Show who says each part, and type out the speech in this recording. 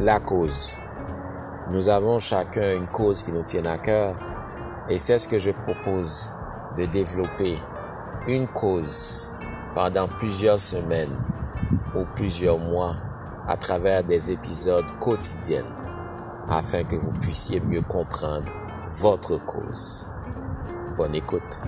Speaker 1: la cause. Nous avons chacun une cause qui nous tient à cœur et c'est ce que je propose de développer une cause pendant plusieurs semaines ou plusieurs mois à travers des épisodes quotidiens afin que vous puissiez mieux comprendre votre cause. Bonne écoute.